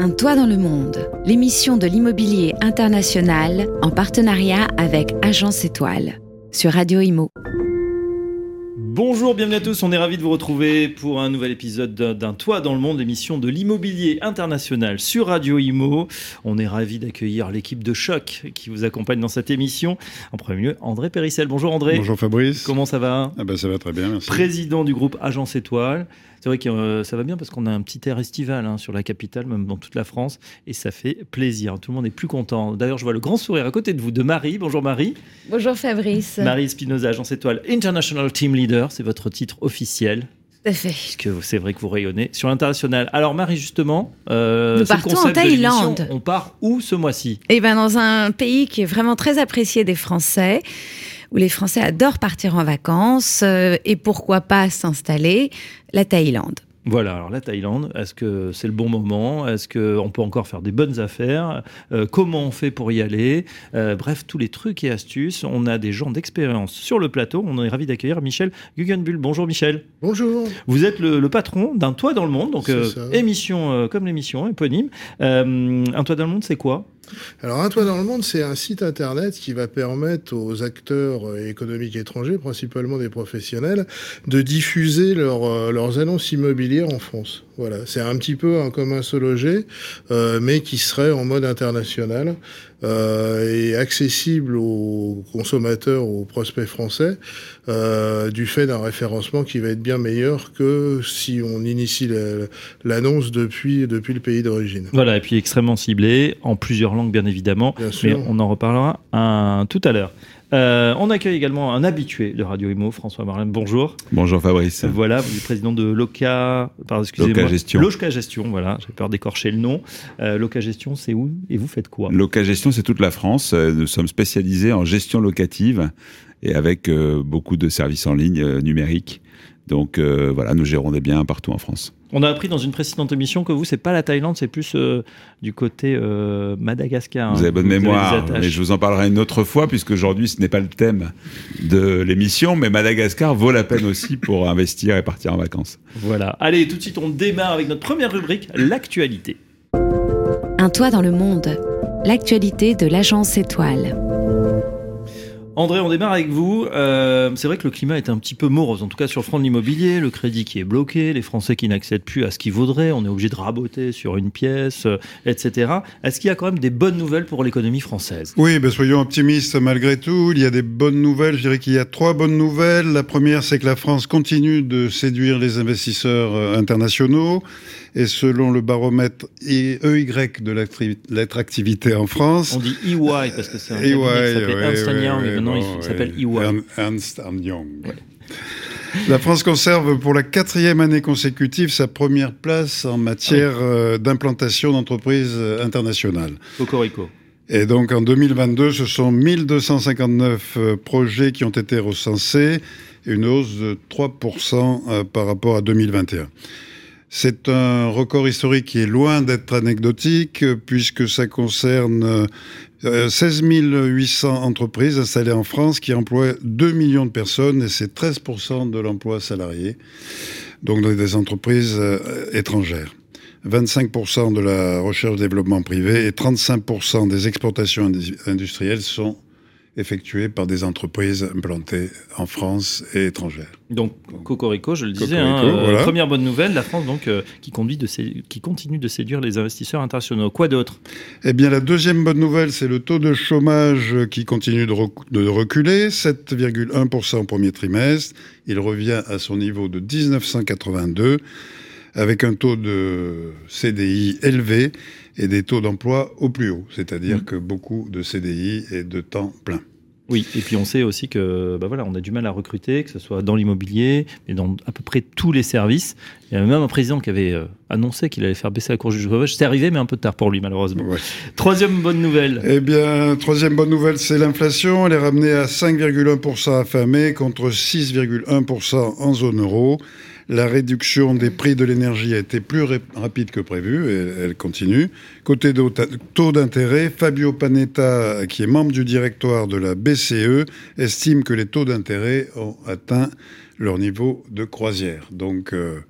Un toit dans le monde, l'émission de l'immobilier international en partenariat avec Agence Étoile sur Radio Imo. Bonjour, bienvenue à tous. On est ravis de vous retrouver pour un nouvel épisode d'un Toit dans le monde, émission de l'immobilier international sur Radio Imo. On est ravis d'accueillir l'équipe de choc qui vous accompagne dans cette émission. En premier lieu, André Périssel. Bonjour André. Bonjour Fabrice. Comment ça va? Ah ben, Ça va très bien, merci. Président du groupe Agence Étoile. C'est vrai que euh, ça va bien parce qu'on a un petit air estival hein, sur la capitale, même dans toute la France, et ça fait plaisir. Tout le monde est plus content. D'ailleurs, je vois le grand sourire à côté de vous de Marie. Bonjour Marie. Bonjour Fabrice. Marie Espinoza, Agence Étoile International Team Leader, c'est votre titre officiel. Tout à fait. Puisque c'est vrai que vous rayonnez sur l'international. Alors Marie, justement, euh, nous partons en Thaïlande. On part où ce mois-ci? Eh bien, dans un pays qui est vraiment très apprécié des Français où les Français adorent partir en vacances euh, et pourquoi pas s'installer, la Thaïlande. Voilà, alors la Thaïlande, est-ce que c'est le bon moment? Est-ce qu'on peut encore faire des bonnes affaires? Euh, Comment on fait pour y aller? Euh, Bref, tous les trucs et astuces. On a des gens d'expérience sur le plateau. On est ravi d'accueillir Michel Guggenbull. Bonjour Michel. Bonjour. Vous êtes le, patron d'un Toit dans le Monde, donc émission comme l'émission éponyme. un Toit dans le Monde, c'est quoi? Alors, Un Toit dans le Monde, c'est un site internet qui va permettre aux acteurs économiques étrangers, principalement des professionnels, de diffuser euh, leurs annonces immobilières en France. Voilà, c'est un petit peu un commun se loger, euh, mais qui serait en mode international euh, et accessible aux consommateurs, aux prospects français, euh, du fait d'un référencement qui va être bien meilleur que si on initie l'annonce depuis, depuis le pays d'origine. Voilà, et puis extrêmement ciblé, en plusieurs langues bien évidemment, bien mais on en reparlera un, tout à l'heure. Euh, on accueille également un habitué de Radio Imo, François Marlin. Bonjour. Bonjour Fabrice. Voilà, vous êtes président de Loca, pardon, excusez-moi. Loca Gestion. Loca Gestion, voilà, j'ai peur d'écorcher le nom. Euh, Loca Gestion, c'est où et vous faites quoi? Loca Gestion, c'est toute la France. Euh, nous sommes spécialisés en gestion locative et avec euh, beaucoup de services en ligne numériques. Donc voilà, nous gérons des biens partout en France. On a appris dans une précédente émission que vous, c'est pas la Thaïlande, c'est plus euh, du côté euh, Madagascar. Vous avez bonne mémoire, mais je vous en parlerai une autre fois, puisque aujourd'hui, ce n'est pas le thème de l'émission, mais Madagascar vaut la peine aussi pour investir et partir en vacances. Voilà. Allez, tout de suite, on démarre avec notre première rubrique, l'actualité. Un toit dans le monde, l'actualité de l'agence étoile. André, on démarre avec vous. Euh, c'est vrai que le climat est un petit peu morose, en tout cas sur le front de l'immobilier, le crédit qui est bloqué, les Français qui n'accèdent plus à ce qu'ils voudraient, on est obligé de raboter sur une pièce, euh, etc. Est-ce qu'il y a quand même des bonnes nouvelles pour l'économie française? Oui, ben soyons optimistes malgré tout. Il y a des bonnes nouvelles. Je dirais qu'il y a trois bonnes nouvelles. La première, c'est que la France continue de séduire les investisseurs euh, internationaux. Et selon le baromètre EY de l'attractivité en France. On dit EY parce que c'est un EY, qui s'appelle Ernst Young et maintenant il s'appelle EY. Ernst Young. La France conserve pour la quatrième année consécutive sa première place en matière euh, d'implantation d'entreprises euh, internationales. Cocorico. Et donc en 2022, ce sont 1259 euh, projets qui ont été recensés, une hausse de 3% par rapport à 2021. C'est un record historique qui est loin d'être anecdotique, puisque ça concerne 16 euh, 800 entreprises installées en France qui emploient 2 millions de personnes, et c'est 13% de l'emploi salarié, donc des entreprises euh, étrangères. 25% de la recherche-développement privé et 35% des exportations industrielles sont effectuées par des entreprises implantées en France et étrangères. Donc, Cocorico, je le disais, hein, euh, première bonne nouvelle, la France donc euh, qui, conduit de qui continue de séduire les investisseurs internationaux. Quoi d'autre? Eh bien, la deuxième bonne nouvelle, c'est le taux de chômage qui continue de, de reculer, 7,1% au premier trimestre. Il revient à son niveau de 1982, avec un taux de CDI élevé et des taux d'emploi au plus haut, c'est-à-dire mmh. que beaucoup de CDI et de temps plein. Oui, et puis on sait aussi que bah voilà, on a du mal à recruter, que ce soit dans l'immobilier, mais dans à peu près tous les services. Il y avait même un président qui avait euh, annoncé qu'il allait faire baisser la course du chômage. C'est arrivé, mais un peu tard pour lui, malheureusement. Troisième bonne nouvelle. Eh bien, troisième bonne nouvelle, c'est l'inflation. Elle est ramenée à 5,1% à fin mai contre 6,1% en zone euro. La réduction des prix de l'énergie a été plus rapide que prévu et elle continue. Côté taux d'intérêt, Fabio Panetta, qui est membre du directoire de la BCE, estime que les taux d'intérêt ont atteint leur niveau de croisière. Donc, euh,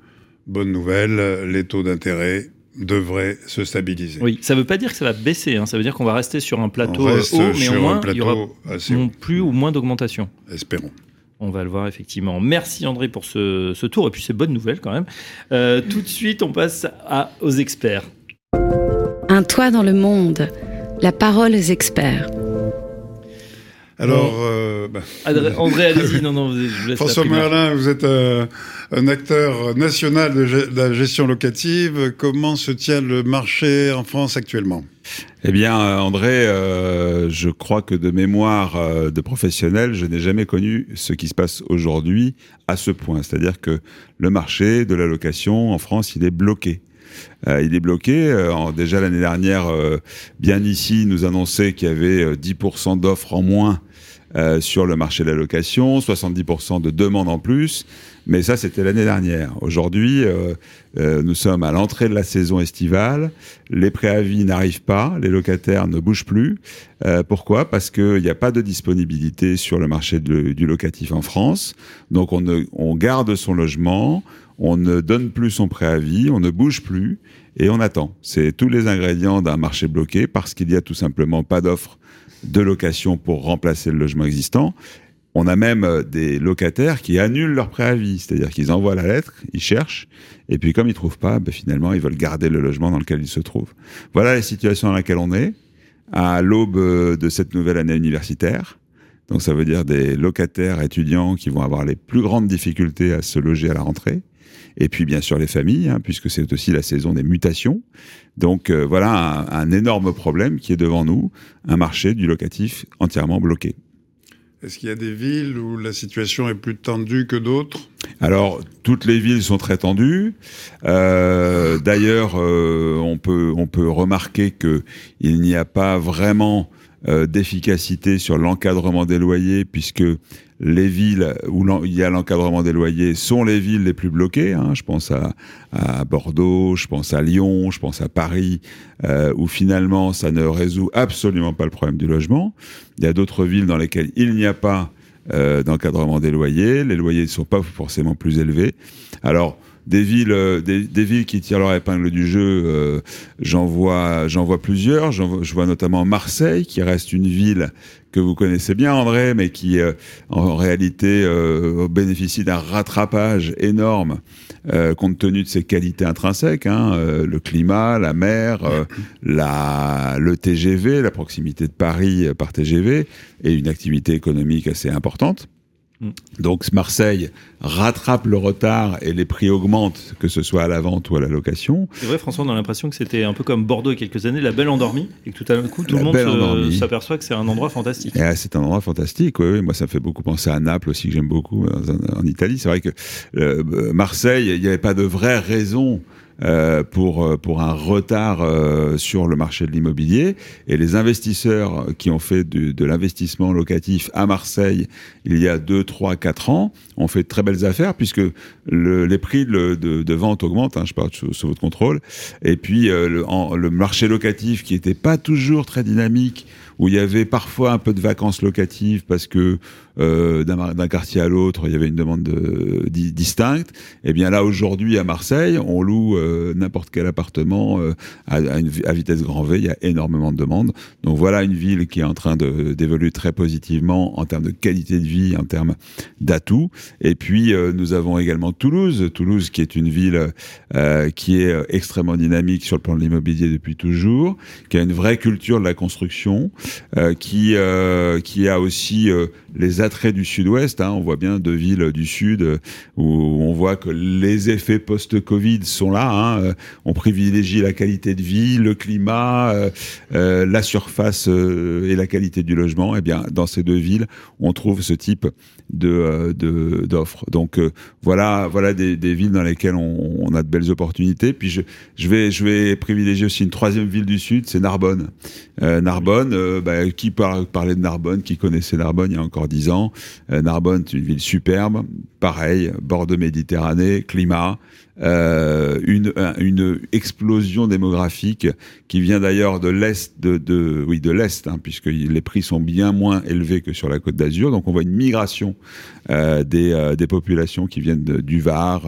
bonne nouvelle, les taux d'intérêt devrait se stabiliser. Oui, ça ne veut pas dire que ça va baisser, hein. ça veut dire qu'on va rester sur un plateau On haut, mais sur au un moins il y plateau aura assez plus ou moins d'augmentation. Espérons. On va le voir effectivement. Merci André pour ce, tour et puis c'est bonne nouvelle quand même. Euh, tout de suite, on passe aux experts. Un toit dans le monde. La parole aux experts. Alors, euh, bah, André, allez-y. Non, non, je vous laisse François la. Merlin, vous êtes euh, un acteur national de, ge- de la gestion locative. Comment se tient le marché en France actuellement? Eh bien, euh, André, euh, je crois que de mémoire euh, de professionnel, je n'ai jamais connu ce qui se passe aujourd'hui à ce point. C'est-à-dire que le marché de la location en France, il est bloqué. Euh, il est bloqué. Euh, déjà l'année dernière, euh, bien ici, nous annonçait qu'il y avait euh, 10% d'offres en moins sur le marché de la location, 70% de demandes en plus. Mais ça, c'était l'année dernière. Aujourd'hui, nous sommes à l'entrée de la saison estivale. Les préavis n'arrivent pas, les locataires ne bougent plus. Pourquoi? Parce qu'il n'y a pas de disponibilité sur le marché du locatif en France. Donc on garde son logement, on ne donne plus son préavis, on ne bouge plus et on attend. C'est tous les ingrédients d'un marché bloqué parce qu'il n'y a tout simplement pas d'offre de location pour remplacer le logement existant. On a même euh, des locataires qui annulent leur préavis, c'est-à-dire qu'ils envoient la lettre, ils cherchent, et puis comme ils trouvent pas, ben, finalement ils veulent garder le logement dans lequel ils se trouvent. Voilà la situation dans laquelle on est, à l'aube euh, de cette nouvelle année universitaire. Donc ça veut dire des locataires étudiants qui vont avoir les plus grandes difficultés à se loger à la rentrée. Et puis bien sûr les familles, hein, puisque c'est aussi la saison des mutations. Donc euh, voilà un, un énorme problème qui est devant nous, un marché du locatif entièrement bloqué. Est-ce qu'il y a des villes où la situation est plus tendue que d'autres? Alors, toutes les villes sont très tendues. Euh, D'ailleurs, euh, on peut on peut remarquer que il n'y a pas vraiment euh, d'efficacité sur l'encadrement des loyers, puisque les villes où il y a l'encadrement des loyers sont les villes les plus bloquées. hein. Je pense à, Bordeaux, je pense à Lyon, je pense à Paris, euh, où finalement ça ne résout absolument pas le problème du logement. Il y a d'autres villes dans lesquelles il n'y a pas euh, d'encadrement des loyers. Les loyers ne sont pas forcément plus élevés. Alors, des villes, euh, des, villes qui tirent leur épingle du jeu, j'en vois, j'en vois plusieurs. Je vois notamment Marseille, qui reste une ville que vous connaissez bien, André, mais qui, euh, en réalité, euh, bénéficie d'un rattrapage énorme euh, compte tenu de ses qualités intrinsèques, hein, euh, le climat, la mer, la, le TGV, la proximité de Paris par TGV, et une activité économique assez importante. Mm. Donc Marseille rattrape le retard et les prix augmentent, que ce soit à la vente ou à la location. C'est vrai, François, on a l'impression que c'était un peu comme Bordeaux il y a quelques années, la belle endormie, et que tout à coup, tout La le monde s'aperçoit que c'est un endroit fantastique. Et, ah, c'est un endroit fantastique, oui, oui. Moi, ça me fait beaucoup penser à Naples aussi, que j'aime beaucoup, en, en Italie. C'est vrai que euh, Marseille, il n'y avait pas de vraie raison euh, pour, euh, pour un retard euh, sur le marché de l'immobilier. Et les investisseurs qui ont fait du- de l'investissement locatif à Marseille il y a 2, 3, 4 ans ont fait de très belles affaires puisque le- les prix de, de- de vente augmentent, hein, je parle sous, sous votre contrôle. Et puis euh, le, en- le marché locatif qui n'était pas toujours très dynamique, où il y avait parfois un peu de vacances locatives parce que euh, d'un quartier à l'autre, il y avait une demande de- di- distincte. Et bien là, aujourd'hui, à Marseille, on loue euh, n'importe quel appartement euh, à, à une à vitesse grand V. Il y a énormément de demandes. Donc voilà une ville qui est en train d'évoluer très positivement en termes de qualité de vie, en termes d'atouts. Et puis, euh, nous avons également Toulouse. Toulouse, qui est une ville euh, qui est euh, extrêmement dynamique sur le plan de l'immobilier depuis toujours, qui a une vraie culture de la construction, qui, euh, qui a aussi euh, les attraits du sud-ouest. Hein. On voit bien deux villes du sud euh, où on voit que les effets post-Covid sont là. Hein. Euh, On privilégie la qualité de vie, le climat, euh, euh, la surface euh, et la qualité du logement. Et bien, dans ces deux villes, on trouve ce type de euh, d'offres. Donc euh, voilà, voilà des, villes dans lesquelles on, a de belles opportunités. Puis je, vais je vais privilégier aussi une troisième ville du sud, c'est Narbonne. Euh, Narbonne, euh, bah, qui par- parlait de Narbonne, qui connaissait Narbonne il y a encore dix ans. Euh, Narbonne, c'est une ville superbe, pareil, bord de Méditerranée, climat, euh, une, explosion démographique qui vient d'ailleurs de l'est, oui, de l'est, hein, puisque les prix sont bien moins élevés que sur la Côte d'Azur. Donc on voit une migration euh, des, euh, populations qui viennent du Var,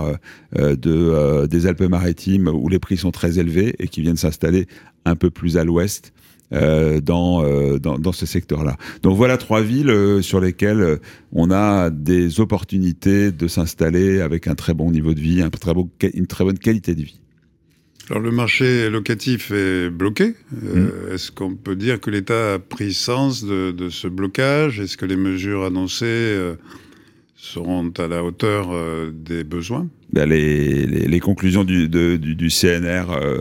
euh, de, des Alpes-Maritimes, où les prix sont très élevés et qui viennent s'installer un peu plus à l'ouest. Euh, dans, euh, dans, dans, ce secteur-là. Donc voilà trois villes euh, sur lesquelles on a des opportunités de s'installer avec un très bon niveau de vie, un très bon, une très bonne qualité de vie. Alors le marché locatif est bloqué. Mmh. Est-ce qu'on peut dire que l'État a pris sens de, de ce blocage? Est-ce que les mesures annoncées seront à la hauteur des besoins. Ben les, conclusions du, CNR euh,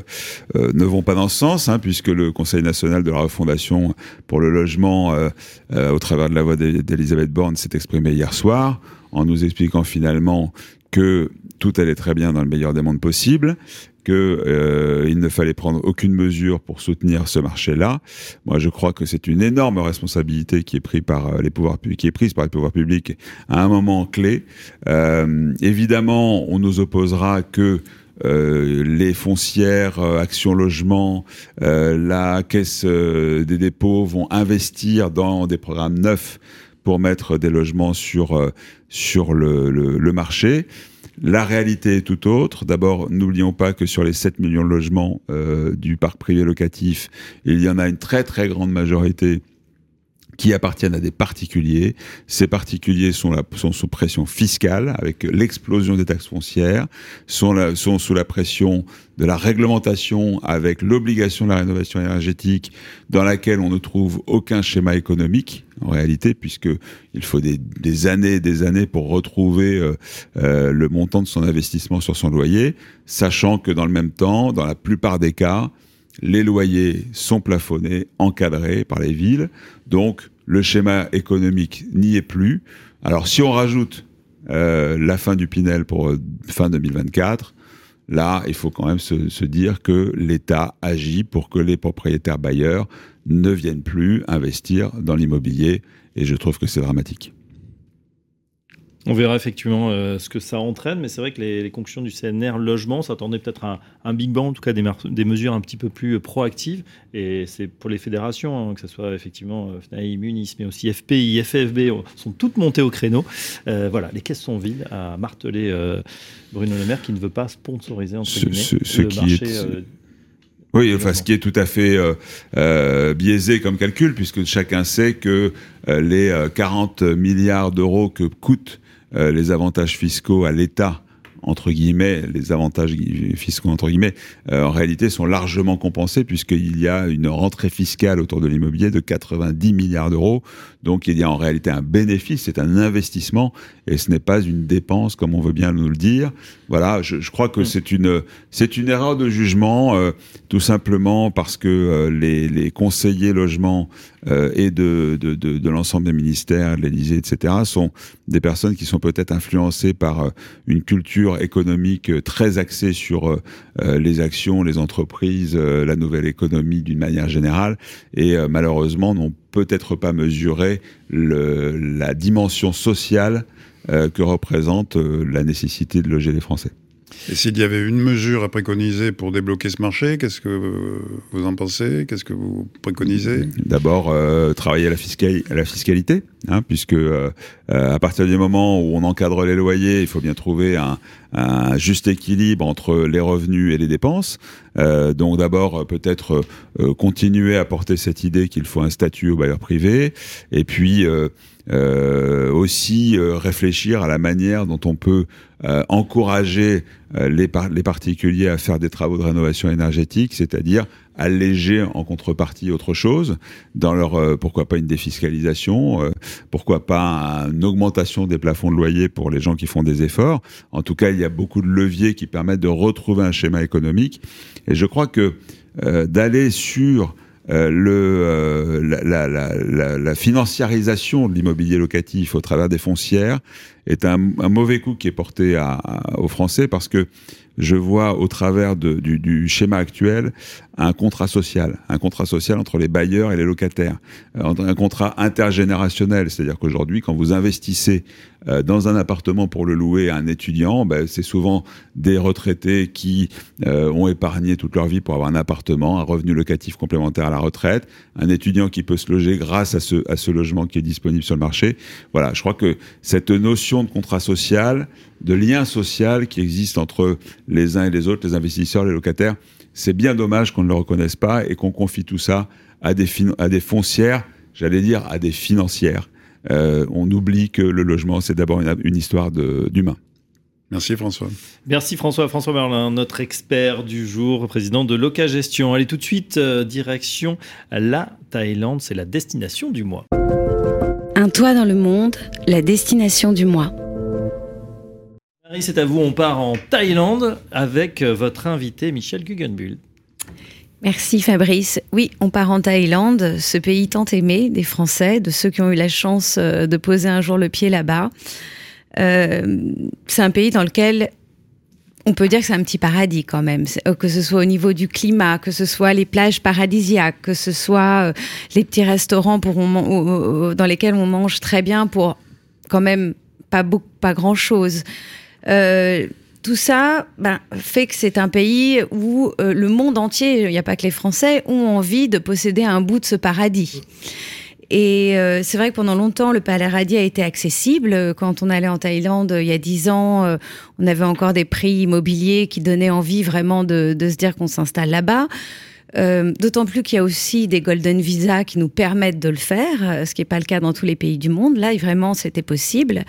euh, ne vont pas dans ce sens, hein, puisque le Conseil national de la refondation pour le logement, euh, euh au travers de la voix d'Elisabeth Borne, s'est exprimé hier soir en nous expliquant finalement que tout allait très bien dans le meilleur des mondes possibles, qu'il euh, ne fallait prendre aucune mesure pour soutenir ce marché-là. Moi, je crois que c'est une énorme responsabilité qui est prise par euh, les pouvoirs publics à un moment clé. Euh, évidemment, on nous opposera que les foncières, euh, Action Logement, la Caisse des dépôts vont investir dans des programmes neufs pour mettre des logements sur le marché. La réalité est tout autre. D'abord, n'oublions pas que sur les 7 millions de logements euh, du parc privé locatif, il y en a une très très grande majorité qui appartiennent à des particuliers. Ces particuliers sont, sous pression fiscale avec l'explosion des taxes foncières, sont, sous la pression de la réglementation avec l'obligation de la rénovation énergétique dans laquelle on ne trouve aucun schéma économique en réalité, puisque il faut des, des années et des années pour retrouver euh, euh, le montant de son investissement sur son loyer, sachant que dans le même temps, dans la plupart des cas, les loyers sont plafonnés, encadrés par les villes, donc le schéma économique n'y est plus. Alors si on rajoute euh, la fin du Pinel pour euh, fin 2024, là, il faut quand même se, se dire que l'État agit pour que les propriétaires bailleurs ne viennent plus investir dans l'immobilier, et je trouve que c'est dramatique. On verra effectivement euh, ce que ça entraîne, mais c'est vrai que les, les, conclusions du CNR logement s'attendaient peut-être à un, un, big bang, en tout cas des, des, mesures un petit peu plus euh, proactives. Et c'est pour les fédérations, hein, que ce soit effectivement euh, FNAI, Munis, mais aussi FPI, FFB, sont toutes montées au créneau. Euh, voilà, les caisses sont vides, à marteler Bruno Le Maire qui ne veut pas sponsoriser entre ce, guillemets ce, ce le marché. Est... Oui, enfin, ce qui est tout à fait euh, euh, biaisé comme calcul, puisque chacun sait que euh, les 40 milliards d'euros que coûtent euh, les avantages fiscaux à l'État entre guillemets, les avantages fiscaux entre guillemets, euh, en réalité sont largement compensés puisqu'il y a une rentrée fiscale autour de l'immobilier de 90 milliards d'euros. Donc il y a en réalité un bénéfice, c'est un investissement et ce n'est pas une dépense comme on veut bien nous le dire. Voilà, je, je crois que c'est une c'est une erreur de jugement euh, tout simplement parce que euh, les, les conseillers logement et de, de, de, de l'ensemble des ministères, de l'Élysée, etc., sont des personnes qui sont peut-être influencées par euh, une culture économique euh, très axée sur euh, les actions, les entreprises, la nouvelle économie d'une manière générale, et malheureusement n'ont peut-être pas mesuré la dimension sociale que représente la nécessité de loger les Français. Et s'il y avait une mesure à préconiser pour débloquer ce marché, qu'est-ce que vous en pensez? Qu'est-ce que vous préconisez? D'abord, euh, travailler à la, fiscalité, hein, puisque euh, à partir du moment où on encadre les loyers, il faut bien trouver un, juste équilibre entre les revenus et les dépenses. Euh, donc d'abord, peut-être euh, continuer à porter cette idée qu'il faut un statut au bailleur privé, et puis euh, aussi euh, réfléchir à la manière dont on peut euh, encourager les, les particuliers à faire des travaux de rénovation énergétique, c'est-à-dire alléger en contrepartie autre chose, dans leur pourquoi pas une défiscalisation, pourquoi pas une augmentation des plafonds de loyer pour les gens qui font des efforts. En tout cas, il y a beaucoup de leviers qui permettent de retrouver un schéma économique. Et je crois que d'aller sur euh, le, euh, la, la, la, la, financiarisation de l'immobilier locatif au travers des foncières est un, mauvais coup qui est porté aux Français parce que je vois au travers du, schéma actuel un contrat social, un contrat social entre les bailleurs et les locataires, euh, un contrat intergénérationnel, c'est-à-dire qu'aujourd'hui, quand vous investissez euh, dans un appartement pour le louer à un étudiant, ben, c'est souvent des retraités qui euh, ont épargné toute leur vie pour avoir un appartement, un revenu locatif complémentaire à la retraite, un étudiant qui peut se loger grâce à ce, à ce logement qui est disponible sur le marché. Voilà, je crois que cette notion de contrat social, de lien social qui existe entre les uns et les autres, les investisseurs, les locataires, c'est bien dommage qu'on ne le reconnaisse pas et qu'on confie tout ça à des, à des foncières, j'allais dire à des financières. Euh, on oublie que le logement, c'est d'abord une, histoire d'humain. Merci François. Merci François. François Merlin, notre expert du jour, président de Loca Gestion. Allez tout de suite, euh, direction la Thaïlande, c'est la destination du mois. Un toit dans le monde, la destination du mois. Marie, c'est à vous, on part en Thaïlande avec euh, votre invité Michel Guggenbull. Merci Fabrice. Oui, on part en Thaïlande, ce pays tant aimé des Français, de ceux qui ont eu la chance euh, de poser un jour le pied là-bas. Euh, c'est un pays dans lequel on peut dire que c'est un petit paradis quand même, euh, que ce soit au niveau du climat, que ce soit les plages paradisiaques, que ce soit les petits restaurants dans lesquels on mange très bien pour quand même pas, beaucoup, pas grand-chose tout ça ben, fait que c'est un pays où euh, le monde entier, il n'y a pas que les Français, ont envie de posséder un bout de ce paradis. Et euh, c'est vrai que pendant longtemps, le paradis a été accessible. Quand on allait en Thaïlande il y a dix ans, euh, on avait encore des prix immobiliers qui donnaient envie vraiment de, se dire qu'on s'installe là-bas. D'autant plus qu'il y a aussi des golden visas qui nous permettent de le faire, ce qui n'est pas le cas dans tous les pays du monde. Là, vraiment, c'était possible.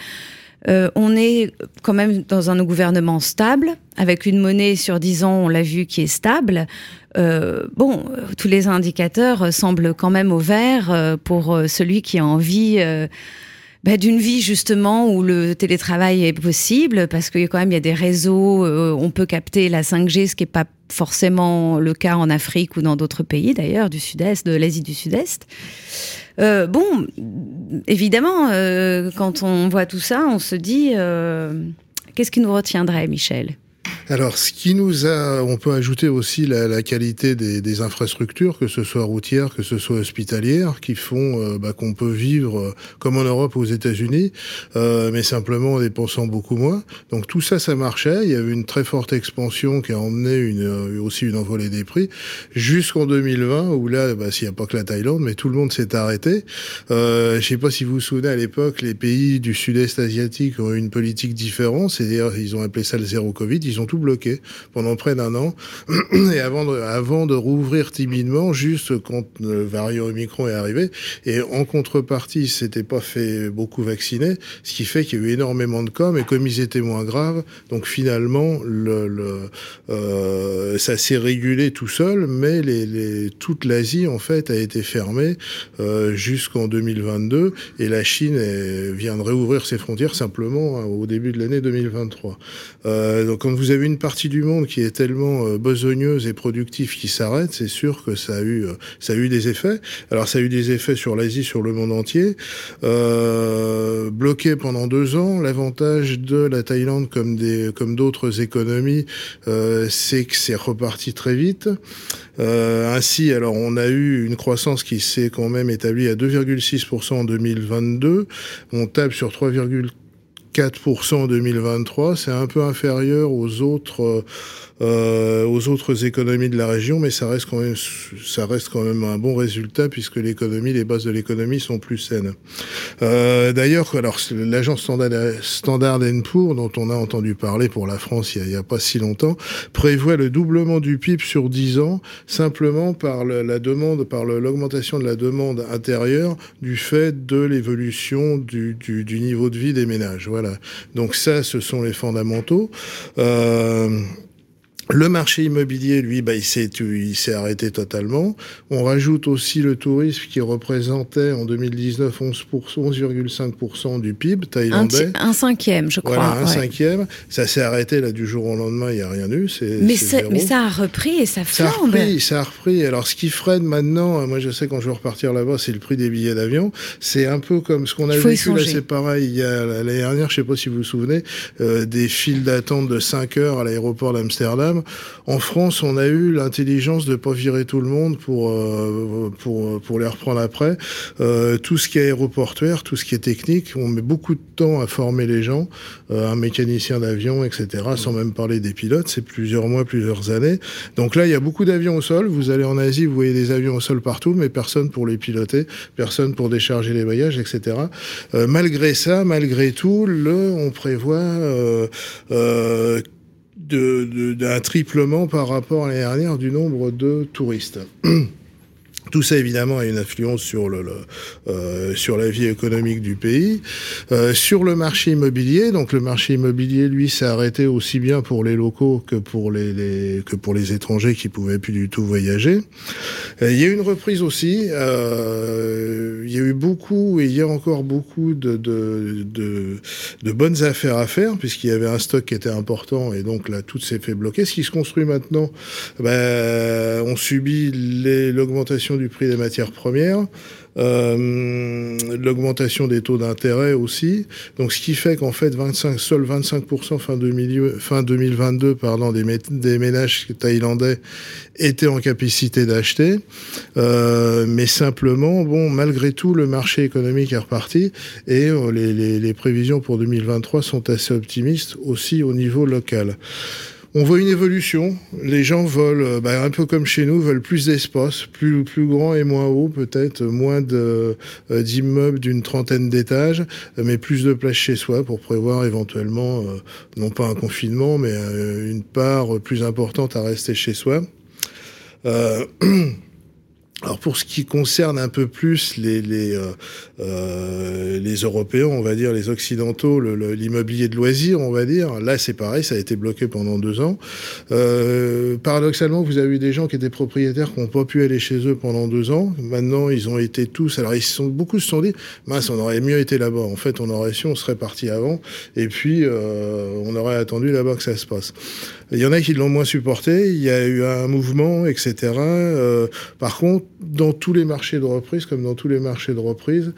Euh, on est quand même dans un gouvernement stable, avec une monnaie sur 10 ans, on l'a vu, qui est stable. Euh, bon, tous les indicateurs semblent quand même au vert euh, pour celui qui a envie bah, d'une vie justement où le télétravail est possible, parce que quand même il y a des réseaux, on peut capter la 5G, ce qui n'est pas forcément le cas en Afrique ou dans d'autres pays d'ailleurs, du Sud-Est, de l'Asie du Sud-Est. Euh, bon, évidemment, euh, quand on voit tout ça, on se dit, euh, qu'est-ce qui nous retiendrait, Michel? Alors, ce qui nous a, on peut ajouter aussi la, la qualité des, des, infrastructures, que ce soit routières, que ce soit hospitalières, qui font euh, bah, qu'on peut vivre euh, comme en Europe ou aux États-Unis, euh, mais simplement en dépensant beaucoup moins. Donc tout ça, ça marchait. Il y avait une très forte expansion qui a emmené une, euh, aussi une envolée des prix jusqu'en 2020, où là, bah, s'il n'y a pas que la Thaïlande, mais tout le monde s'est arrêté. Euh, je ne sais pas si vous vous souvenez à l'époque, les pays du Sud-Est asiatique ont eu une politique différente, c'est-à-dire ils ont appelé ça le zéro Covid. Tout bloqué pendant près d'un an. Et avant de, avant de rouvrir timidement, juste quand le variant Omicron est arrivé, et en contrepartie, c'était pas fait beaucoup vacciner, ce qui fait qu'il y a eu énormément de cas, mais comme ils étaient moins graves, donc finalement, le, le euh, ça s'est régulé tout seul, mais toute l'Asie, en fait, a été fermée euh, jusqu'en 2022, et la Chine est, vient de réouvrir ses frontières simplement hein, au début de l'année 2023. Euh, donc quand vous avez une partie du monde qui est tellement euh, besogneuse et productive qui s'arrête, c'est sûr que ça a eu euh, ça a eu des effets. Alors ça a eu des effets sur l'Asie, sur le monde entier. Euh, bloqué pendant deux ans, l'avantage de la Thaïlande comme des comme d'autres économies, c'est que c'est reparti très vite. Ainsi, alors on a eu une croissance qui s'est quand même établie à 2,6% en 2022. On tape sur 3,4 4% en 2023, c'est un peu inférieur aux autres euh, aux autres économies de la région, mais ça reste quand même, un bon résultat puisque les bases de l'économie sont plus saines. Euh, D'ailleurs, alors l'agence Standard, Standard Poor's, dont on a entendu parler pour la France il n'y a, pas si longtemps, prévoit le doublement du PIB sur 10 ans simplement par la demande, par l'augmentation de la demande intérieure du fait de l'évolution du, niveau de vie des ménages. Voilà. Donc ça, ce sont les fondamentaux. Euh, Le marché immobilier, lui, bah, il s'est il s'est arrêté totalement. On rajoute aussi le tourisme qui représentait en 2019 11,5% du PIB thaïlandais. Un, cinquième, je crois. Voilà, un cinquième. Ça s'est arrêté là du jour au lendemain, il n'y a rien eu. Mais, mais ça a repris et ça flambe. Ça a repris, ça a repris. Alors ce qui freine maintenant, moi je sais quand je veux repartir là-bas, c'est le prix des billets d'avion. C'est un peu comme ce qu'on a vécu là, c'est pareil. Il y a l'année dernière, je sais pas si vous vous souvenez, euh, des files d'attente de 5 heures à l'aéroport d'Amsterdam. En France, on a eu l'intelligence de pas virer tout le monde pour euh, pour les reprendre après. Euh, tout ce qui est aéroportuaire, tout ce qui est technique, on met beaucoup de temps à former les gens, euh, un mécanicien d'avion, etc. Sans même parler des pilotes, c'est plusieurs mois, plusieurs années. Donc là, il y a beaucoup d'avions au sol. Vous allez en Asie, vous voyez des avions au sol partout, mais personne pour les piloter, personne pour décharger les bagages, etc. malgré ça, malgré tout, on prévoit d'un triplement par rapport à l'année dernière du nombre de touristes. Tout ça, évidemment, a une influence sur, euh, la vie économique du pays. Euh, sur le marché immobilier, donc le marché immobilier, lui, s'est arrêté aussi bien pour les locaux que pour les, étrangers qui pouvaient plus du tout voyager. Euh, il y a eu une reprise aussi. Il y a eu beaucoup, et il y a encore beaucoup de bonnes affaires à faire, puisqu'il y avait un stock qui était important, et donc là, tout s'est fait bloquer. Ce qui se construit maintenant, ben, on subit l'augmentation du prix des matières premières, euh, l'augmentation des taux d'intérêt aussi. Donc, ce qui fait qu'en fait, 25, seuls 25% fin, fin 2022 pardon, des, ménages thaïlandais étaient en capacité d'acheter. Euh, mais simplement, bon, malgré tout, le marché économique est reparti et euh, les prévisions pour 2023 sont assez optimistes aussi au niveau local on voit une évolution. Les gens veulent, euh, bah, un peu comme chez nous, veulent plus d'espace, plus, grand et moins haut, peut-être moins de, euh, d'immeubles d'une trentaine d'étages, mais plus de place chez soi pour prévoir éventuellement, euh, non pas un confinement, mais une part plus importante à rester chez soi. Alors pour ce qui concerne un peu plus les les, euh, euh, les Européens, on va dire les Occidentaux, l'immobilier de loisirs, on va dire, là c'est pareil, ça a été bloqué pendant deux ans. Euh, paradoxalement, vous avez eu des gens qui étaient propriétaires qui n'ont pas pu aller chez eux pendant deux ans. Maintenant, ils ont été tous. Alors ils sont beaucoup se sont dit, mince, on aurait mieux été là-bas. En fait, on aurait su, on serait parti avant, et puis euh, on aurait attendu là-bas que ça se passe. Il y en a qui l'ont moins supporté. Il y a eu un mouvement, etc. Euh, par contre, dans tous les marchés de reprise, comme dans tous les marchés de reprise,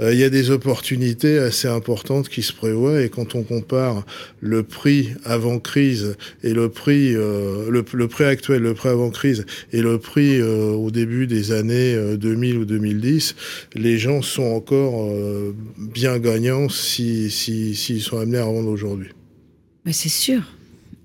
euh, il y a des opportunités assez importantes qui se prévoient. Et quand on compare le prix avant crise et le prix, euh, le, prix actuel, le prix avant crise et le prix au début des années 2000 ou 2010, les gens sont encore bien gagnants s'ils si, si, sont amenés à vendre aujourd'hui. C'est sûr.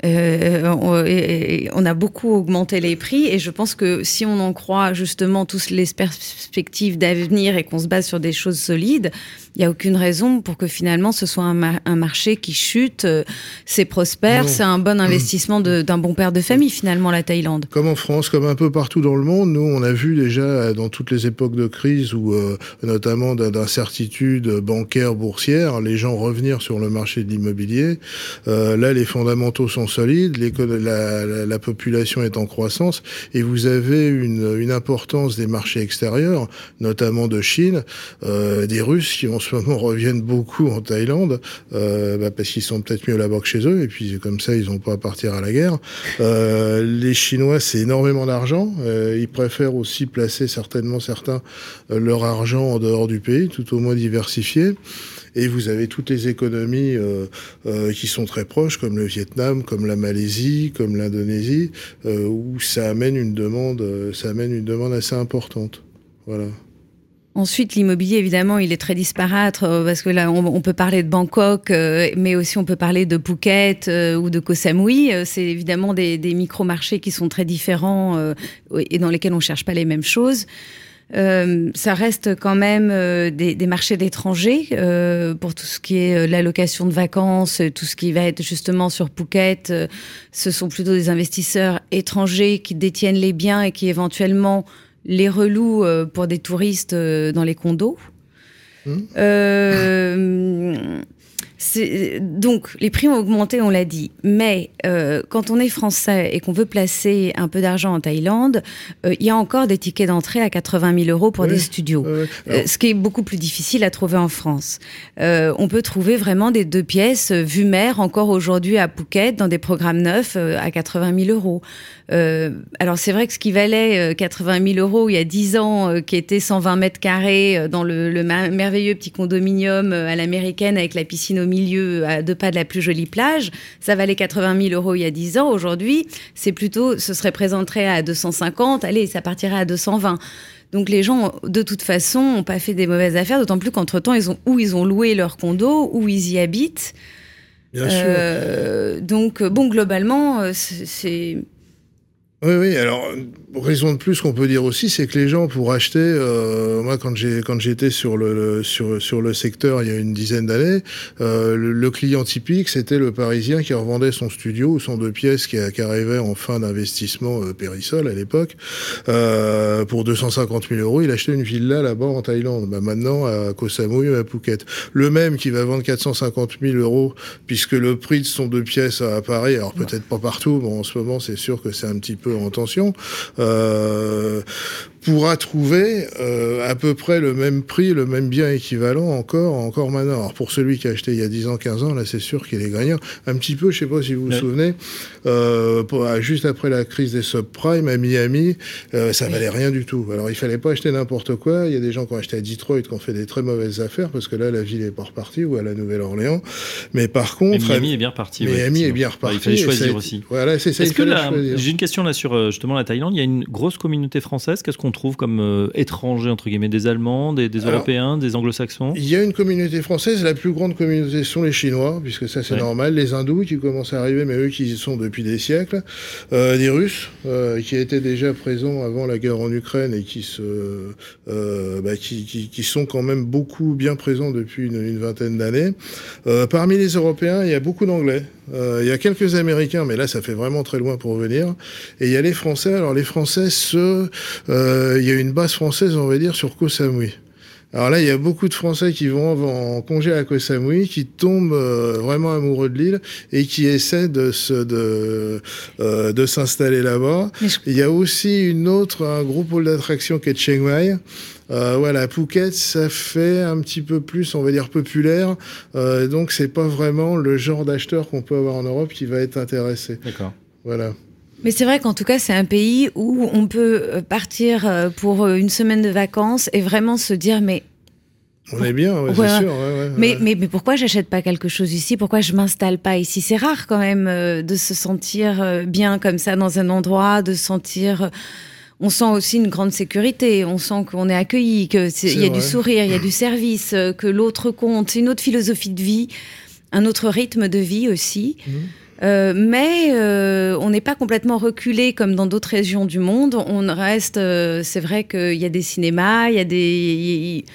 Euh, on, a beaucoup augmenté les prix et je pense que si on en croit justement tous les perspectives d'avenir et qu'on se base sur des choses solides, il n'y a aucune raison pour que finalement ce soit un, marché qui chute, euh, c'est prospère, c'est un bon investissement d'un bon père de famille finalement la Thaïlande. Comme en France, comme un peu partout dans le monde, nous on a vu déjà dans toutes les époques de crise ou euh, notamment d'incertitude bancaire, boursière, les gens revenir sur le marché de l'immobilier. Là les fondamentaux sont solides, la, la, la, population est en croissance et vous avez une, une importance des marchés extérieurs, notamment de Chine, euh, des Russes qui ont ce moment reviennent beaucoup en Thaïlande euh, bah parce qu'ils sont peut-être mieux là-bas que chez eux et puis comme ça ils n'ont pas à partir à la guerre. Euh, les Chinois c'est énormément d'argent. Euh, ils préfèrent aussi placer certainement certains euh, leur argent en dehors du pays, tout au moins diversifié. Et vous avez toutes les économies euh, euh, qui sont très proches, comme le Vietnam, comme la Malaisie, comme l'Indonésie, euh, où ça amène une demande, ça amène une demande assez importante. Voilà. Ensuite, l'immobilier, évidemment, il est très disparate parce que là, on, peut parler de Bangkok, mais aussi on peut parler de Phuket ou de Koh Samui. C'est évidemment des, micro-marchés qui sont très différents et dans lesquels on ne cherche pas les mêmes choses. Ça reste quand même des, des, marchés d'étrangers pour tout ce qui est l'allocation de vacances, tout ce qui va être justement sur Phuket. ce sont plutôt des investisseurs étrangers qui détiennent les biens et qui éventuellement les relous euh, pour des touristes euh, dans les condos. Hmm. Donc, les prix ont augmenté, on l'a dit. Mais euh, quand on est français et qu'on veut placer un peu d'argent en Thaïlande, euh, il y a encore des tickets d'entrée à 80 000 euros pour des studios. Euh, ce qui est beaucoup plus difficile à trouver en France. on peut trouver vraiment des deux pièces vue mer encore aujourd'hui à Phuket dans des programmes neufs à 80 000 euros. alors, c'est vrai que ce qui valait 80 000 euros il y a 10 ans, qui était 120 mètres carrés dans le, le merveilleux petit condominium à l'américaine avec la piscine au milieu, à deux pas de la plus jolie plage, ça valait 80 000 euros il y a 10 ans. Aujourd'hui, c'est plutôt, ce serait présenté à 250, allez, ça partirait à 220. Donc les gens, de toute façon, n'ont pas fait des mauvaises affaires, d'autant plus qu'entre-temps, ils ont, ou ils ont loué leur condo, ou ils y habitent. Bien sûr. Euh, donc, bon, globalement, euh, c'est oui, oui. Alors, raison de plus qu'on peut dire aussi, c'est que les gens pour acheter, euh, moi quand j'ai quand j'étais sur le, sur sur le secteur il y a une dizaine d'années, euh, le, client typique c'était le Parisien qui revendait son studio ou son deux pièces qui, qui arrivait en fin d'investissement euh, Périsol à l'époque euh, pour 250 000 euros, il achetait une villa là-bas en Thaïlande. Bah, maintenant à Koh Samui à Phuket, le même qui va vendre 450 000 euros puisque le prix de son deux pièces à Paris, alors peut-être pas partout, mais en ce moment c'est sûr que c'est un petit peu en tension, euh, pourra trouver euh, à peu près le même prix, le même bien équivalent encore, encore maintenant. Alors pour celui qui a acheté il y a 10 ans, 15 ans, là c'est sûr qu'il est gagnant. Un petit peu, je sais pas si vous vous souvenez, euh, juste après la crise des subprimes à Miami, euh, ça valait rien du tout. Alors il fallait pas acheter n'importe quoi. Il y a des gens qui ont acheté à Detroit qui ont fait des très mauvaises affaires parce que là la ville est pas repartie ou à la Nouvelle-Orléans. Mais par contre, Miami est bien reparti. Miami est bien reparti. il fallait choisir aussi. Voilà, c'est ça. Est-ce que j'ai une question là sur justement la Thaïlande Il y a une grosse communauté française. Qu'est-ce qu'on trouve comme euh, étrangers, entre guillemets, des Allemands, des, Européens, des Anglo-Saxons? Il y a une communauté française, la plus grande communauté sont les Chinois, puisque ça c'est normal, les Hindous qui commencent à arriver, mais eux qui y sont depuis des siècles, euh, des Russes euh, qui étaient déjà présents avant la guerre en Ukraine et qui, se, bah, qui, qui, sont quand même beaucoup bien présents depuis une, une vingtaine d'années. parmi les Européens, il y a beaucoup d'Anglais. il y a quelques Américains, mais là ça fait vraiment très loin pour venir. Et il y a les Français. Alors les Français, ce, il y a une base française, on va dire, sur Koh Samui. Alors là, il y a beaucoup de Français qui vont en congé à Koh Samui, qui tombent euh, vraiment amoureux de l'île et qui essaient de se de euh, de s'installer là-bas. Il y a aussi une autre un gros pôle d'attraction qui est Chiang Mai. Euh, voilà, Phuket, ça fait un petit peu plus, on va dire, populaire. Euh, donc, c'est pas vraiment le genre d'acheteur qu'on peut avoir en Europe qui va être intéressé. D'accord. Voilà. Mais c'est vrai qu'en tout cas, c'est un pays où on peut euh, partir euh, pour euh, une semaine de vacances et vraiment se dire, mais on est bien, ouais, c'est sûr. mais, mais, mais, pourquoi j'achète pas quelque chose ici? Pourquoi je m'installe pas ici? C'est rare quand même de se sentir bien comme ça dans un endroit, de sentir. On sent aussi une grande sécurité, on sent qu'on est accueilli, qu'il y a du sourire, il y a du service, que l'autre compte. C'est une autre philosophie de vie, un autre rythme de vie aussi. Mmh. Euh, mais euh, on n'est pas complètement reculé comme dans d'autres régions du monde. On reste, euh, c'est vrai qu'il y a des cinémas, il y a des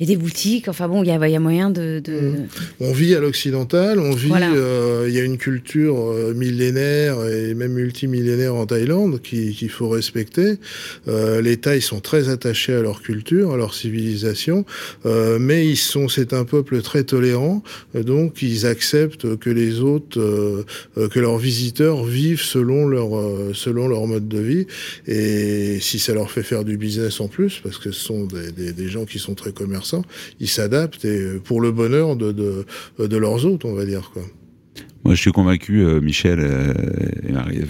il y a des boutiques, enfin bon, il y a, y a moyen de, de... Mmh. On vit à l'occidental, on vit, euh, il y a une culture euh, millénaire et même multimillénaire en Thaïlande qu'il faut respecter. Euh, les Thaïs sont très attachés à leur culture, à leur civilisation, mais ils sont, c'est un peuple très tolérant, donc ils acceptent que les autres, que leurs visiteurs vivent selon leur, selon leur mode de vie, et si ça leur fait faire du business en plus, parce que ce sont des, des, des gens qui sont très ils s'adaptent et euh, pour le bonheur de, de, de leurs hôtes, on va dire. Quoi. Moi, je suis convaincu, euh, Michel euh, et Marie,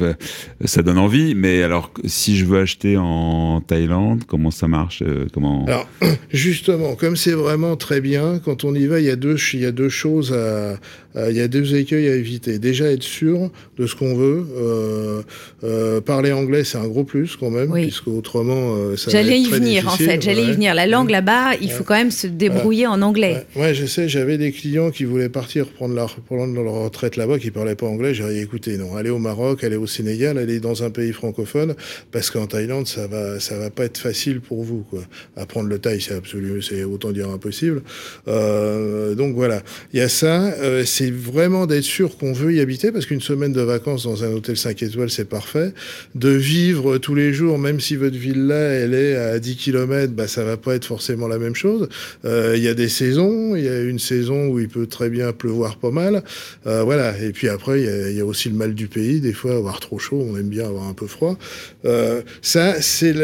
ça donne envie. Mais alors, si je veux acheter en Thaïlande, comment ça marche Comment Alors, justement, comme c'est vraiment très bien, quand on y va, il y a deux, il y a deux choses à, euh, il y a deux écueils à éviter. Déjà, être sûr de ce qu'on veut. Euh, euh, parler anglais, c'est un gros plus quand même, oui. puisque autrement, euh, ça J'allais y venir, en fait. J'allais y venir. La langue là-bas, il faut quand même se débrouiller en anglais. Ouais. je sais. J'avais des clients qui voulaient partir prendre leur, prendre leur retraite là là-bas qui parlaient pas anglais, j'ai écoutez, non, allez au Maroc, allez au Sénégal, allez dans un pays francophone, parce qu'en Thaïlande, ça va, ça va pas être facile pour vous, quoi. Apprendre le thaï, c'est absolument, c'est autant dire impossible. Euh, donc voilà, il y a ça. Euh, c'est vraiment d'être sûr qu'on veut y habiter, parce qu'une semaine de vacances dans un hôtel 5 étoiles, c'est parfait. De vivre tous les jours, même si votre villa, elle est à 10 km, bah, ça va pas être forcément la même chose. Euh, il y a des saisons, il y a une saison où il peut très bien pleuvoir pas mal. Euh, Et puis après, il y, a aussi le mal du pays. Des fois, avoir trop chaud, on aime bien avoir un peu froid. Euh, ça, c'est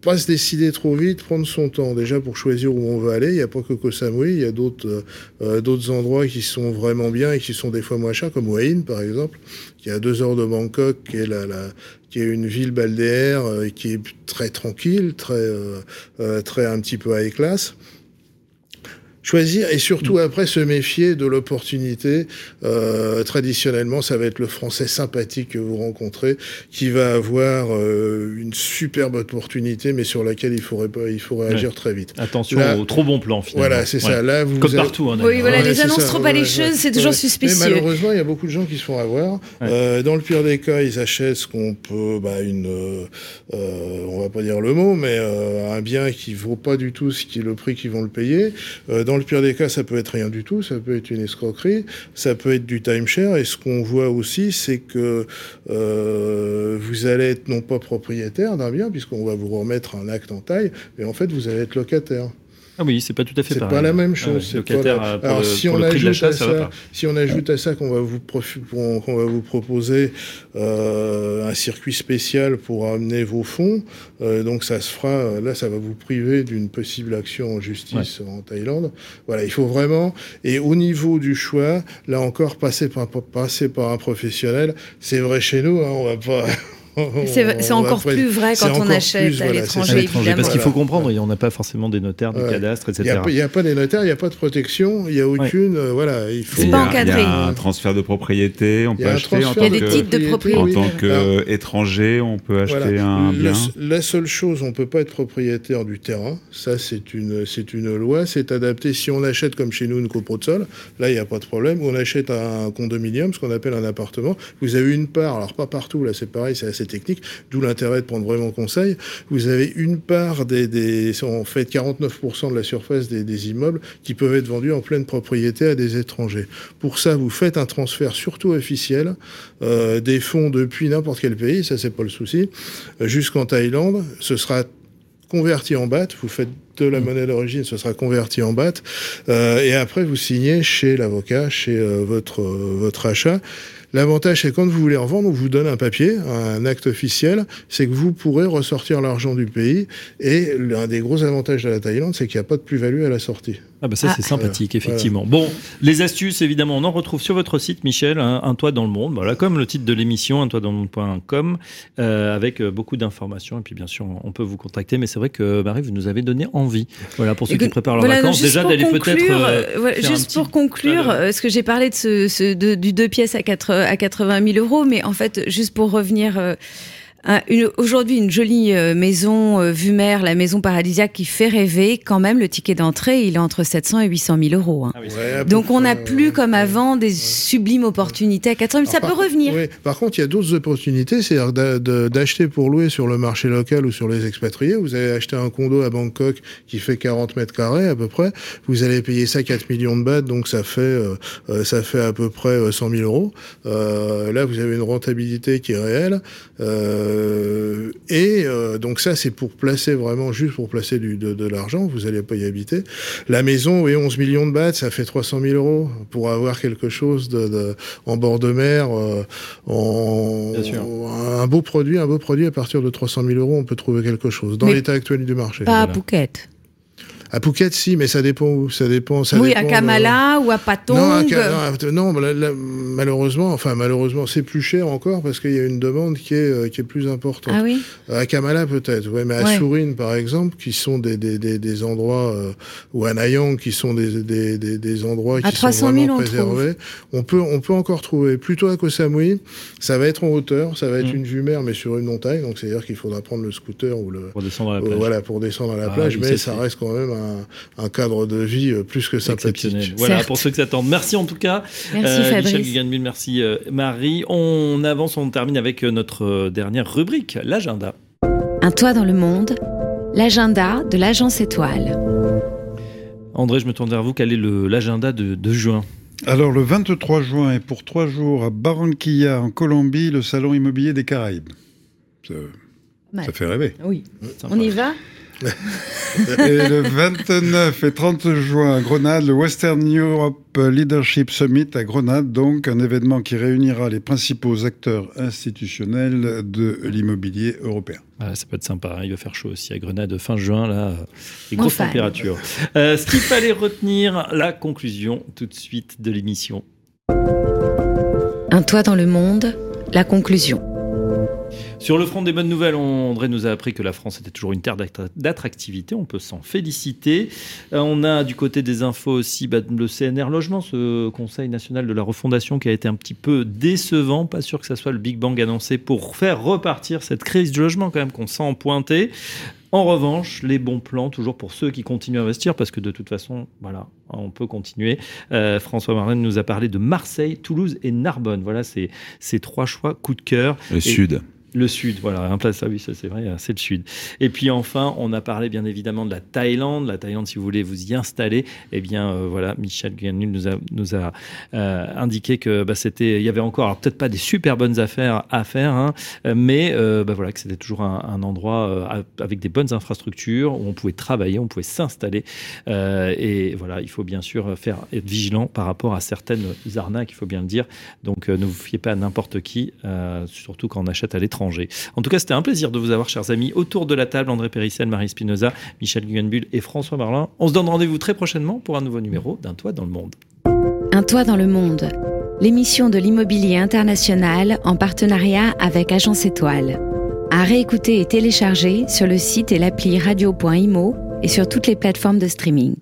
pas se décider trop vite, prendre son temps déjà pour choisir où on veut aller. Il n'y a pas que Koh Samui, il y a d'autres d'autres endroits qui sont vraiment bien et qui sont des fois moins chers, comme Hua par exemple, qui est à deux heures de Bangkok, qui est la, la une ville balnéaire qui est très tranquille, très très un petit peu high class choisir et surtout mm. après se méfier de l'opportunité. Euh, traditionnellement, ça va être le français sympathique que vous rencontrez qui va avoir euh, une superbe opportunité, mais sur laquelle il faudrait pas, il faudrait agir très vite. Attention au trop bon plan finalement. Voilà, c'est ça. Là, vous comme partout. Hein, oui, voilà, les annonces trop allécheuses, c'est toujours suspicieux. Mais malheureusement, il y a beaucoup de gens qui se font avoir. Euh, dans le pire des cas, ils achètent ce qu'on peut, bah, une, euh, on va pas dire le mot, mais euh, un bien qui vaut pas du tout ce qui est le prix qu'ils vont le payer. Euh, dans le pire des cas, ça peut être rien du tout, ça peut être une escroquerie, ça peut être du timeshare. Et ce qu'on voit aussi, c'est que euh, vous allez être non pas propriétaire d'un bien, puisqu'on va vous remettre un acte en taille, mais en fait, vous allez être locataire. Ah oui, c'est pas tout à fait pareil. C'est pas la même chose. Alors, si, on ajoute à ça, si on ajoute à ça qu'on va vous qu'on va vous proposer euh, un circuit spécial pour amener vos fonds, euh, donc ça se fera. Là, ça va vous priver d'une possible action en justice en Thaïlande. Voilà, il faut vraiment. Et au niveau du choix, là encore, passer par passer par un professionnel. C'est vrai chez nous. Hein, on va pas. C'est encore plus vrai quand on achète à l'étranger, Parce qu'il faut comprendre, on n'a pas forcément des notaires, des cadastres, etc. Il n'y a, pas des notaires, il n'y a pas de protection, il n'y a aucune. Euh, voilà, il faut. pas encadré. Il y a un transfert de propriété, on peut acheter en tant, que, en tant qu'étranger, on peut acheter un bien. La, seule chose, on ne peut pas être propriétaire du terrain. Ça, c'est une, c'est une loi. C'est adapté. Si on achète comme chez nous une copro de sol, là, il n'y a pas de problème. Ou on achète un condominium, ce qu'on appelle un appartement. Vous avez une part, alors pas partout, là, c'est pareil, c'est assez technique, d'où l'intérêt de prendre vraiment conseil. Vous avez une part des, des en fait 49% de la surface des, des, immeubles qui peuvent être vendus en pleine propriété à des étrangers. Pour ça, vous faites un transfert surtout officiel euh, des fonds depuis n'importe quel pays, ça c'est pas le souci, jusqu'en Thaïlande. Ce sera converti en baht, vous faites de la mmh. monnaie d'origine, ce sera converti en baht, euh, et après vous signez chez l'avocat, chez euh, votre, euh, votre achat. L'avantage, c'est quand vous voulez en vendre, on vous donne un papier, un acte officiel, c'est que vous pourrez ressortir l'argent du pays. Et l'un des gros avantages de la Thaïlande, c'est qu'il n'y a pas de plus-value à la sortie. Ah bah ça c'est ah. sympathique effectivement. Bon, les astuces évidemment on en retrouve sur votre site Michel, un, toit dans le monde, voilà comme le titre de l'émission, un toit dans le monde.com euh, avec euh, beaucoup d'informations et puis bien sûr on peut vous contacter mais c'est vrai que Marie vous nous avez donné envie. Voilà pour ceux qui préparent leurs vacances déjà d'aller peut-être euh, juste pour conclure ce que j'ai parlé de ce, du deux pièces à, 4, à 80 000 euros mais en fait juste pour revenir Aujourd'hui, une jolie euh, maison euh, vue mer, la maison paradisiaque qui fait rêver. Quand même, le ticket d'entrée, il est entre 700 et 800 000 euros. Hein. Ah Donc, on n'a plus comme avant des sublimes opportunités à 400 000. Ça peut revenir. Par contre, il y a d'autres opportunités, c'est-à-dire d'acheter pour louer sur le marché local ou sur les expatriés. Vous allez acheter un condo à Bangkok qui fait 40 mètres carrés à peu près. Vous allez payer ça 4 millions de bahts, donc ça fait euh, ça fait à peu près 100 000 euros. là, vous avez une rentabilité qui est réelle. Euh, et euh, donc ça, c'est pour placer vraiment, juste pour placer du, de, l'argent, vous n'allez pas y habiter. La maison, oui, 11 millions de bahts, ça fait 300 000 euros pour avoir quelque chose de, en bord de mer, euh, en, un beau produit, un beau produit à partir de 300 000 euros, on peut trouver quelque chose dans l'état actuel du marché. Pas à Phuket. À Phuket, si, mais ça dépend où. Ça dépend. Ça oui, à Kamala ou à Patong. Non, malheureusement, enfin malheureusement, c'est plus cher encore parce qu'il y a une demande qui est euh, qui est plus importante. Ah oui. À Kamala peut-être, ouais, mais à Sourine par exemple, qui sont des des, des, des endroits euh, ou à Nayang, qui sont des des, des, endroits qui sont vraiment préservés. On, peut on peut encore trouver. Plutôt à Koh Samui, ça va être en hauteur, ça va être mm. une vue mer, mais sur une montagne. Donc c'est à dire qu'il faudra prendre le scooter ou le pour descendre à la plage. voilà pour descendre à la ah plage, mais ça reste quand même un, cadre de vie plus que sympathique. Voilà, pour ceux qui s'attendent. Merci en tout cas. Merci Fabrice. Michel merci Marie. On avance, on termine avec notre dernière rubrique, l'agenda. Un toit dans le monde, l'agenda de l'agence étoile. André, je me tourne vers vous. Quel est l'agenda de, de juin? Alors le 23 juin et pour trois jours à Barranquilla en Colombie, le salon immobilier des Caraïbes. Ça, fait rêver. Oui. On y va? Et le 29 et 30 juin à Grenade, le Western Europe Leadership Summit à Grenade, donc un événement qui réunira les principaux acteurs institutionnels de l'immobilier européen. ça peut être sympa, hein. il va faire chaud aussi à Grenade fin juin, là, les grosses températures. Euh, ce qu'il fallait retenir, la conclusion tout de suite de l'émission. Un toit dans le monde, la conclusion. Sur le front des bonnes nouvelles, André nous a appris que la France était toujours une terre d'attractivité. On peut s'en féliciter. Euh, on a du côté des infos aussi bah, le CNR Logement, ce Conseil national de la refondation qui a été un petit peu décevant. Pas sûr que ça soit le Big Bang annoncé pour faire repartir cette crise du logement quand même qu'on sent pointer. En revanche, les bons plans, toujours pour ceux qui continuent à investir, parce que de toute façon, voilà, on peut continuer. Euh, François Marlène nous a parlé de Marseille, Toulouse et Narbonne. Voilà, c'est ces trois choix coup de cœur. Le Sud. Le sud, voilà, un place, ah oui, ça c'est vrai, c'est le sud. Et puis enfin, on a parlé bien évidemment de la Thaïlande. La Thaïlande, si vous voulez vous y installer, eh bien euh, voilà, Michel Guanul nous a, euh, indiqué que bah, c'était, il y avait encore, peut-être pas des super bonnes affaires à faire, hein, mais euh, bah, voilà, que c'était toujours un, endroit avec des bonnes infrastructures où on pouvait travailler, on pouvait s'installer. et voilà, il faut bien sûr faire être vigilant par rapport à certaines arnaques, il faut bien le dire. Donc ne vous fiez pas à n'importe qui, surtout quand on achète à l'étranger en tout cas, c'était un plaisir de vous avoir, chers amis, autour de la table. André Périssel, Marie Spinoza, Michel Guggenbull et François Marlin. On se donne rendez-vous très prochainement pour un nouveau numéro d'Un toit dans le monde. Un toit dans le monde, l'émission de l'immobilier international en partenariat avec Agence Étoile. À réécouter et télécharger sur le site et l'appli radio.imo et sur toutes les plateformes de streaming.